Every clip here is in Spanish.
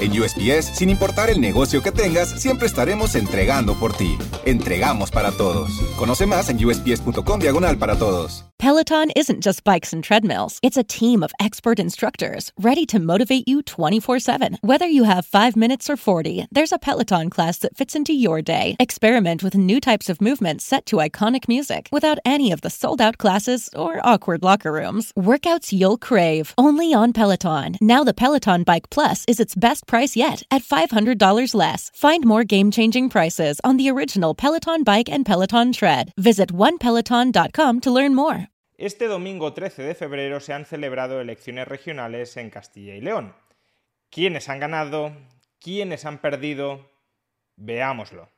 En USPS, sin importar el negocio que tengas, siempre estaremos entregando por ti. Entregamos para todos. Conoce más en usps.com diagonal para todos. Peloton isn't just bikes and treadmills. It's a team of expert instructors ready to motivate you 24-7. Whether you have 5 minutes or 40, there's a Peloton class that fits into your day. Experiment with new types of movements set to iconic music without any of the sold-out classes or awkward locker rooms. Workouts you'll crave, only on Peloton. Now the Peloton Bike Plus is its best price yet at $500 less. Find more game-changing prices on the original Peloton Bike and Peloton Tread. Visit onepeloton.com to learn more. Este domingo 13 de febrero se han celebrado elecciones regionales en Castilla y León. ¿Quiénes han ganado? ¿Quiénes han perdido? Veámoslo.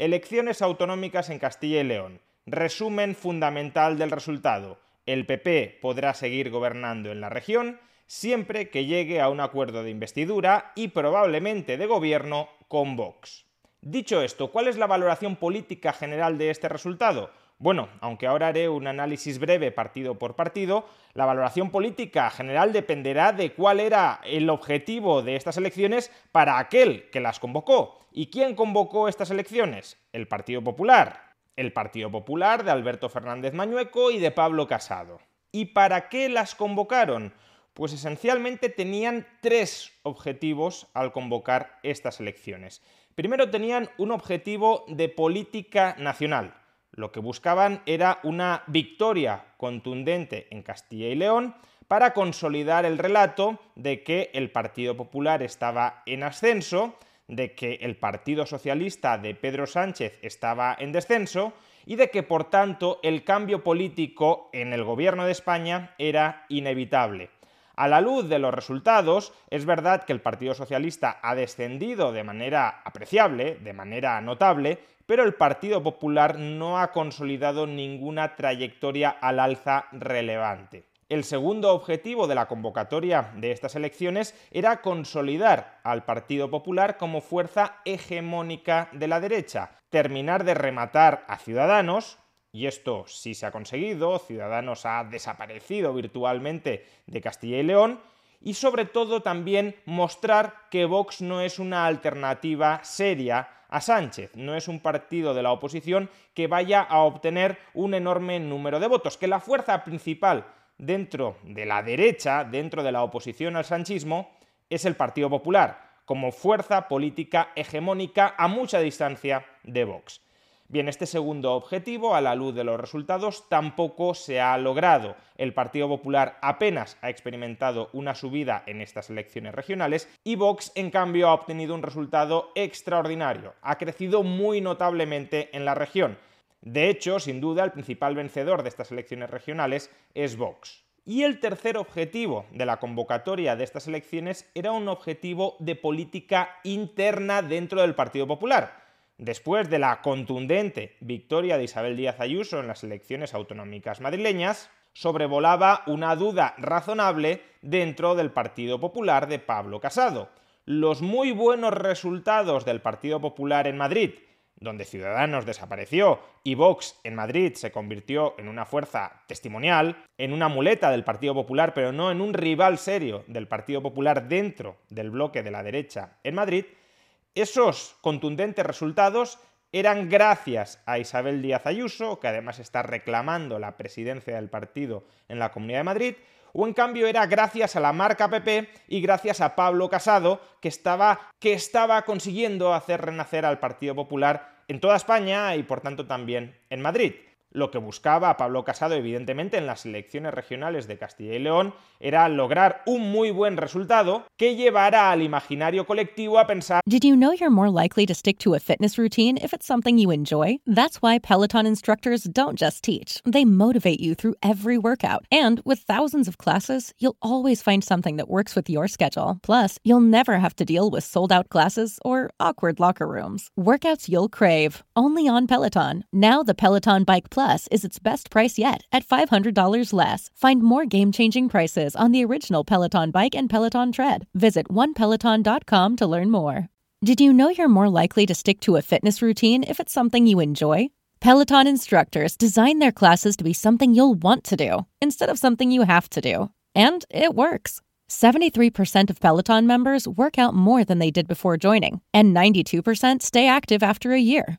Elecciones autonómicas en Castilla y León. Resumen fundamental del resultado. El PP podrá seguir gobernando en la región siempre que llegue a un acuerdo de investidura y probablemente de gobierno con Vox. Dicho esto, ¿cuál es la valoración política general de este resultado? Bueno, aunque ahora haré un análisis breve partido por partido, la valoración política general dependerá de cuál era el objetivo de estas elecciones para aquel que las convocó. ¿Y quién convocó estas elecciones? El Partido Popular. El Partido Popular de Alberto Fernández Mañueco y de Pablo Casado. ¿Y para qué las convocaron? Pues esencialmente tenían tres objetivos al convocar estas elecciones. Primero tenían un objetivo de política nacional. Lo que buscaban era una victoria contundente en Castilla y León para consolidar el relato de que el Partido Popular estaba en ascenso, de que el Partido Socialista de Pedro Sánchez estaba en descenso y de que, por tanto, el cambio político en el gobierno de España era inevitable. A la luz de los resultados, es verdad que el Partido Socialista ha descendido de manera apreciable, de manera notable, pero el Partido Popular no ha consolidado ninguna trayectoria al alza relevante. El segundo objetivo de la convocatoria de estas elecciones era consolidar al Partido Popular como fuerza hegemónica de la derecha, terminar de rematar a Ciudadanos, y esto sí se ha conseguido, Ciudadanos ha desaparecido virtualmente de Castilla y León, y sobre todo también mostrar que Vox no es una alternativa seria a Sánchez, no es un partido de la oposición que vaya a obtener un enorme número de votos, que la fuerza principal dentro de la derecha, dentro de la oposición al sanchismo, es el Partido Popular, como fuerza política hegemónica a mucha distancia de Vox. Bien, este segundo objetivo, a la luz de los resultados, tampoco se ha logrado. El Partido Popular apenas ha experimentado una subida en estas elecciones regionales y Vox, en cambio, ha obtenido un resultado extraordinario. Ha crecido muy notablemente en la región. De hecho, sin duda, el principal vencedor de estas elecciones regionales es Vox. Y el tercer objetivo de la convocatoria de estas elecciones era un objetivo de política interna dentro del Partido Popular Después de la contundente victoria de Isabel Díaz Ayuso en las elecciones autonómicas madrileñas, sobrevolaba una duda razonable dentro del Partido Popular de Pablo Casado. Los muy buenos resultados del Partido Popular en Madrid, donde Ciudadanos desapareció y Vox en Madrid se convirtió en una fuerza testimonial, en una muleta del Partido Popular, pero no en un rival serio del Partido Popular dentro del bloque de la derecha en Madrid, esos contundentes resultados eran gracias a Isabel Díaz Ayuso, que además está reclamando la presidencia del partido en la Comunidad de Madrid, o en cambio era gracias a la marca PP y gracias a Pablo Casado que estaba, que estaba consiguiendo hacer renacer al Partido Popular en toda España y por tanto también en Madrid. Lo que buscaba Pablo Casado, evidentemente, en las elecciones regionales de Castilla y León era lograr un muy buen resultado que llevara al imaginario colectivo a pensar Did you know you're more likely to stick to a fitness routine if it's something you enjoy? That's why Peloton instructors don't just teach, they motivate you through every workout. And with thousands of classes, you'll always find something that works with your schedule. Plus, you'll never have to deal with sold out classes or awkward locker rooms. Workouts you'll crave, only on Peloton. Now the Peloton Bike Plus is its best price yet at $500 less. Find more game changing prices on the original Peloton bike and Peloton tread. Visit onepeloton.com to learn more. Did you know you're more likely to stick to a fitness routine if it's something you enjoy? Peloton instructors design their classes to be something you'll want to do instead of something you have to do. And it works. 73% of Peloton members work out more than they did before joining, and 92% stay active after a year.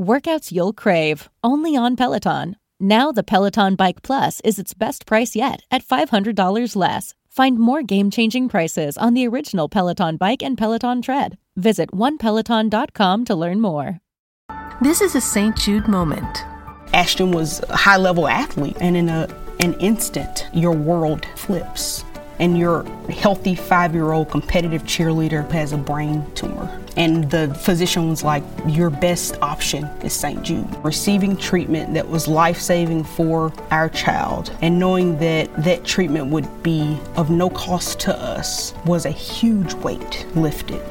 Workouts you'll crave, only on Peloton. Now the Peloton Bike Plus is its best price yet at $500 less. Find more game changing prices on the original Peloton bike and Peloton tread. Visit onepeloton.com to learn more. This is a St. Jude moment. Ashton was a high level athlete, and in a, an instant, your world flips. And your healthy five year old competitive cheerleader has a brain tumor. And the physician was like, Your best option is St. Jude. Receiving treatment that was life saving for our child and knowing that that treatment would be of no cost to us was a huge weight lifted.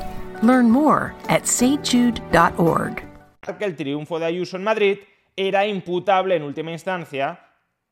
Learn more at stjude.org. que el triunfo de Ayuso en Madrid era imputable en última instancia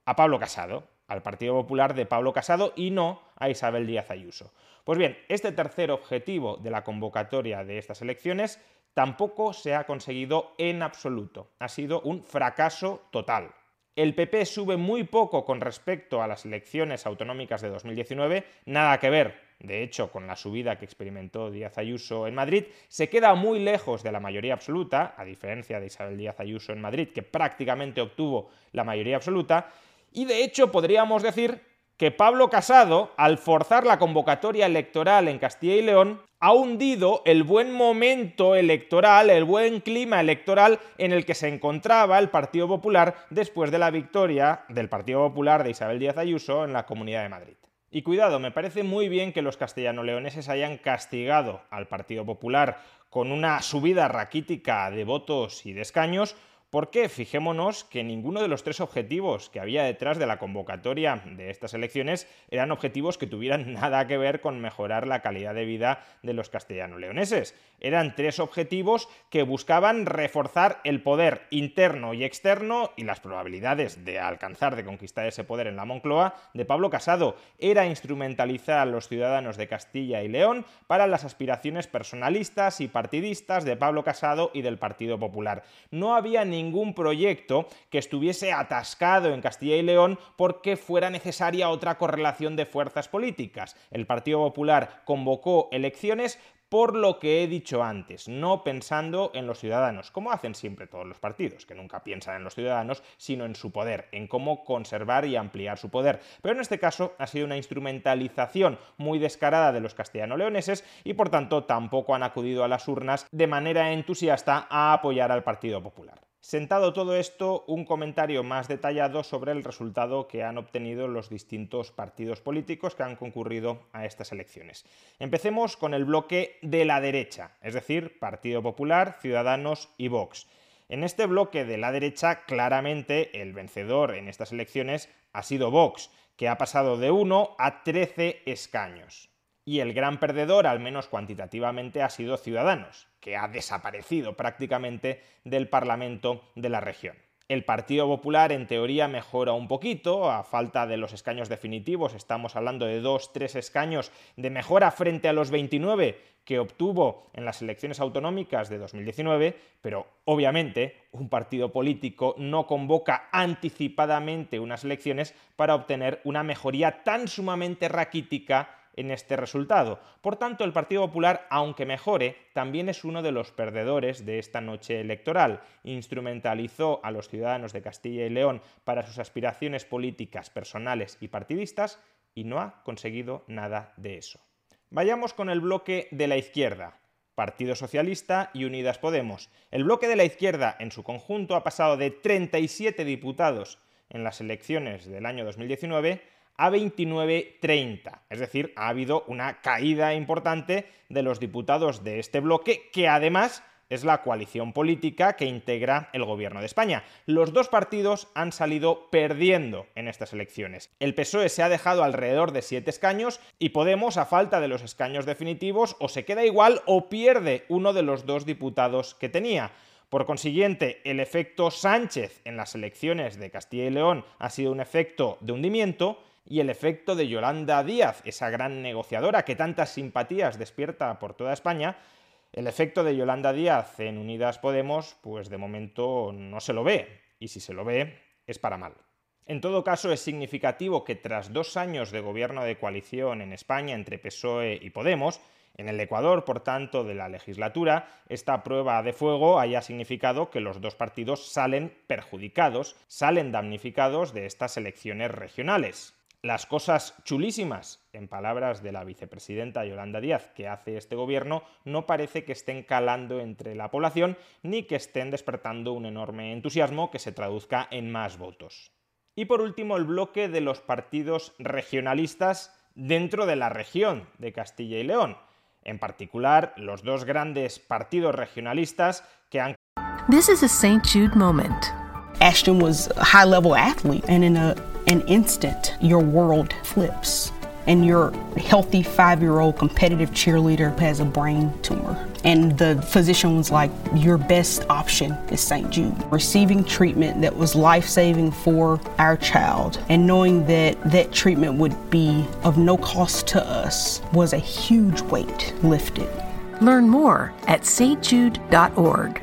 a Pablo Casado, al Partido Popular de Pablo Casado y no a Isabel Díaz Ayuso. Pues bien, este tercer objetivo de la convocatoria de estas elecciones tampoco se ha conseguido en absoluto. Ha sido un fracaso total. El PP sube muy poco con respecto a las elecciones autonómicas de 2019, nada que ver de hecho, con la subida que experimentó Díaz Ayuso en Madrid, se queda muy lejos de la mayoría absoluta, a diferencia de Isabel Díaz Ayuso en Madrid, que prácticamente obtuvo la mayoría absoluta, y de hecho podríamos decir que Pablo Casado, al forzar la convocatoria electoral en Castilla y León, ha hundido el buen momento electoral, el buen clima electoral en el que se encontraba el Partido Popular después de la victoria del Partido Popular de Isabel Díaz Ayuso en la Comunidad de Madrid. Y cuidado, me parece muy bien que los castellano-leoneses hayan castigado al Partido Popular con una subida raquítica de votos y de escaños, porque fijémonos que ninguno de los tres objetivos que había detrás de la convocatoria de estas elecciones eran objetivos que tuvieran nada que ver con mejorar la calidad de vida de los castellano-leoneses. Eran tres objetivos que buscaban reforzar el poder interno y externo y las probabilidades de alcanzar, de conquistar ese poder en la Moncloa de Pablo Casado. Era instrumentalizar a los ciudadanos de Castilla y León para las aspiraciones personalistas y partidistas de Pablo Casado y del Partido Popular. No había ni ningún proyecto que estuviese atascado en Castilla y León porque fuera necesaria otra correlación de fuerzas políticas. El Partido Popular convocó elecciones por lo que he dicho antes, no pensando en los ciudadanos, como hacen siempre todos los partidos, que nunca piensan en los ciudadanos, sino en su poder, en cómo conservar y ampliar su poder. Pero en este caso ha sido una instrumentalización muy descarada de los castellano-leoneses y por tanto tampoco han acudido a las urnas de manera entusiasta a apoyar al Partido Popular. Sentado todo esto, un comentario más detallado sobre el resultado que han obtenido los distintos partidos políticos que han concurrido a estas elecciones. Empecemos con el bloque de la derecha, es decir, Partido Popular, Ciudadanos y Vox. En este bloque de la derecha, claramente el vencedor en estas elecciones ha sido Vox, que ha pasado de 1 a 13 escaños. Y el gran perdedor, al menos cuantitativamente, ha sido Ciudadanos, que ha desaparecido prácticamente del Parlamento de la región. El Partido Popular en teoría mejora un poquito, a falta de los escaños definitivos, estamos hablando de 2-3 escaños de mejora frente a los 29 que obtuvo en las elecciones autonómicas de 2019, pero obviamente un partido político no convoca anticipadamente unas elecciones para obtener una mejoría tan sumamente raquítica en este resultado. Por tanto, el Partido Popular, aunque mejore, también es uno de los perdedores de esta noche electoral. Instrumentalizó a los ciudadanos de Castilla y León para sus aspiraciones políticas, personales y partidistas y no ha conseguido nada de eso. Vayamos con el bloque de la izquierda. Partido Socialista y Unidas Podemos. El bloque de la izquierda en su conjunto ha pasado de 37 diputados en las elecciones del año 2019 a 29-30. Es decir, ha habido una caída importante de los diputados de este bloque que además es la coalición política que integra el gobierno de España. Los dos partidos han salido perdiendo en estas elecciones. El PSOE se ha dejado alrededor de siete escaños y Podemos, a falta de los escaños definitivos, o se queda igual o pierde uno de los dos diputados que tenía. Por consiguiente, el efecto Sánchez en las elecciones de Castilla y León ha sido un efecto de hundimiento y el efecto de Yolanda Díaz, esa gran negociadora que tantas simpatías despierta por toda España, el efecto de Yolanda Díaz en Unidas Podemos, pues de momento no se lo ve, y si se lo ve, es para mal. En todo caso, es significativo que tras dos años de gobierno de coalición en España entre PSOE y Podemos, en el Ecuador, por tanto, de la legislatura, esta prueba de fuego haya significado que los dos partidos salen perjudicados, salen damnificados de estas elecciones regionales las cosas chulísimas, en palabras de la vicepresidenta Yolanda Díaz, que hace este gobierno, no parece que estén calando entre la población ni que estén despertando un enorme entusiasmo que se traduzca en más votos. Y por último, el bloque de los partidos regionalistas dentro de la región de Castilla y León. En particular, los dos grandes partidos regionalistas que han... This is a St. Jude moment. Ashton was a high level athlete, and in a an instant, your world flips. And your healthy five year old competitive cheerleader has a brain tumor. And the physician was like, Your best option is St. Jude. Receiving treatment that was life saving for our child and knowing that that treatment would be of no cost to us was a huge weight lifted. Learn more at stjude.org.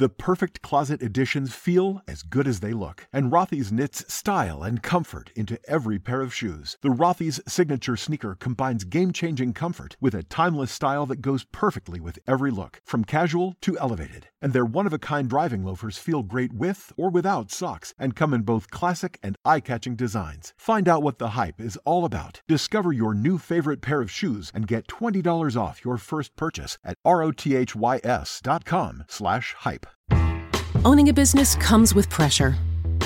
The perfect closet additions feel as good as they look, and Rothy's knits style and comfort into every pair of shoes. The Rothy's signature sneaker combines game-changing comfort with a timeless style that goes perfectly with every look, from casual to elevated. And their one-of-a-kind driving loafers feel great with or without socks and come in both classic and eye-catching designs. Find out what the hype is all about. Discover your new favorite pair of shoes and get $20 off your first purchase at rothys.com slash hype. Owning a business comes with pressure.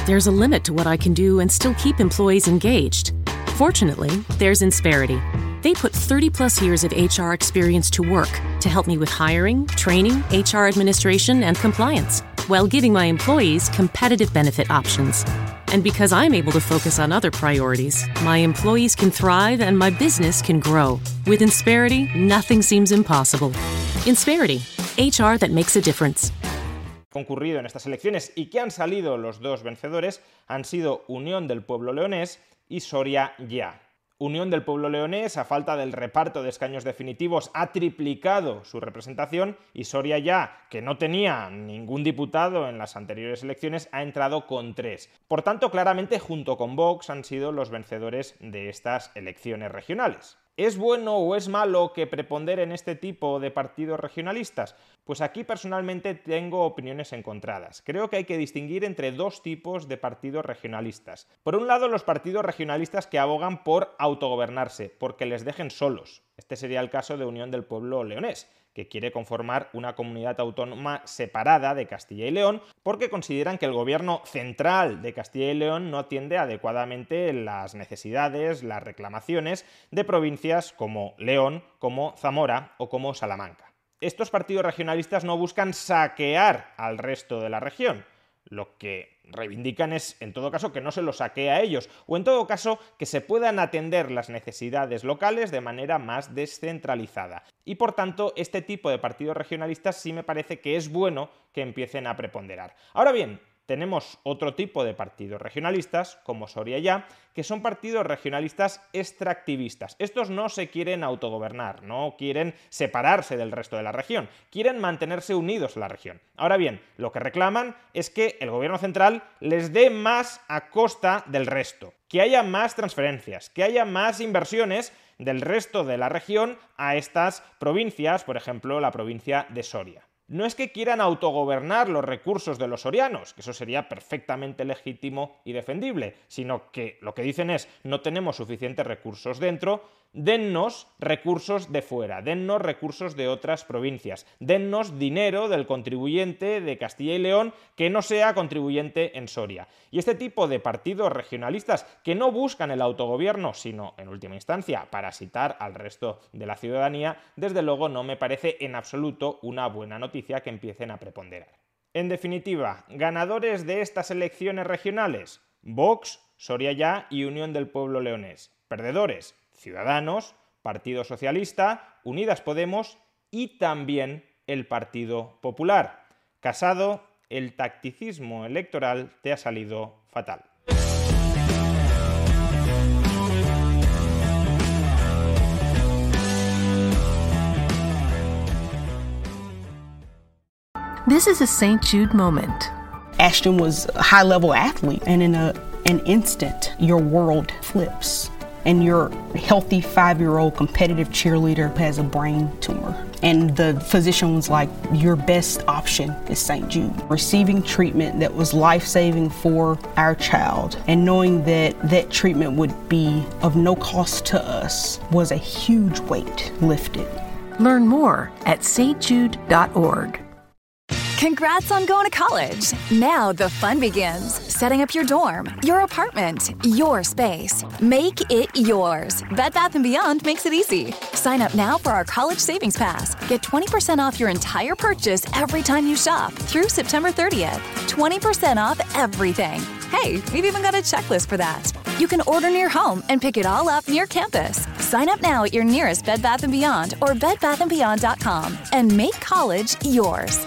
There's a limit to what I can do and still keep employees engaged. Fortunately, there's Insperity. They put 30 plus years of HR experience to work to help me with hiring, training, HR administration, and compliance, while giving my employees competitive benefit options. And because I'm able to focus on other priorities, my employees can thrive and my business can grow. With Insperity, nothing seems impossible. Insperity, HR that makes a difference. concurrido en estas elecciones y que han salido los dos vencedores han sido Unión del Pueblo Leonés y Soria Ya. Unión del Pueblo Leonés, a falta del reparto de escaños definitivos, ha triplicado su representación y Soria Ya, que no tenía ningún diputado en las anteriores elecciones, ha entrado con tres. Por tanto, claramente, junto con Vox, han sido los vencedores de estas elecciones regionales. ¿Es bueno o es malo que preponderen este tipo de partidos regionalistas? Pues aquí personalmente tengo opiniones encontradas. Creo que hay que distinguir entre dos tipos de partidos regionalistas. Por un lado, los partidos regionalistas que abogan por autogobernarse, porque les dejen solos. Este sería el caso de Unión del Pueblo Leonés que quiere conformar una comunidad autónoma separada de Castilla y León, porque consideran que el gobierno central de Castilla y León no atiende adecuadamente las necesidades, las reclamaciones de provincias como León, como Zamora o como Salamanca. Estos partidos regionalistas no buscan saquear al resto de la región, lo que reivindican es, en todo caso, que no se lo saquee a ellos, o en todo caso, que se puedan atender las necesidades locales de manera más descentralizada. Y por tanto, este tipo de partidos regionalistas sí me parece que es bueno que empiecen a preponderar. Ahora bien, Tenemos otro tipo de partidos regionalistas, como Soria Ya, que son partidos regionalistas extractivistas. Estos no se quieren autogobernar, no quieren separarse del resto de la región, quieren mantenerse unidos a la región. Ahora bien, lo que reclaman es que el gobierno central les dé más a costa del resto, que haya más transferencias, que haya más inversiones del resto de la región a estas provincias, por ejemplo, la provincia de Soria no es que quieran autogobernar los recursos de los sorianos, que eso sería perfectamente legítimo y defendible, sino que lo que dicen es no tenemos suficientes recursos dentro, dennos recursos de fuera, dennos recursos de otras provincias, dennos dinero del contribuyente de Castilla y León que no sea contribuyente en Soria. Y este tipo de partidos regionalistas que no buscan el autogobierno, sino en última instancia parasitar al resto de la ciudadanía, desde luego no me parece en absoluto una buena noticia que empiecen a preponderar. En definitiva, ganadores de estas elecciones regionales, Vox, Soria Ya y Unión del Pueblo Leonés. Perdedores, Ciudadanos, Partido Socialista, Unidas Podemos y también el Partido Popular. Casado, el tacticismo electoral te ha salido fatal. This is a St. Jude moment. Ashton was a high level athlete, and in a, an instant, your world flips. And your healthy five year old competitive cheerleader has a brain tumor. And the physician was like, Your best option is St. Jude. Receiving treatment that was life saving for our child and knowing that that treatment would be of no cost to us was a huge weight lifted. Learn more at stjude.org. Congrats on going to college. Now the fun begins. Setting up your dorm, your apartment, your space. Make it yours. Bed Bath & Beyond makes it easy. Sign up now for our college savings pass. Get 20% off your entire purchase every time you shop through September 30th. 20% off everything. Hey, we've even got a checklist for that. You can order near home and pick it all up near campus. Sign up now at your nearest Bed Bath & Beyond or bedbathandbeyond.com and make college yours.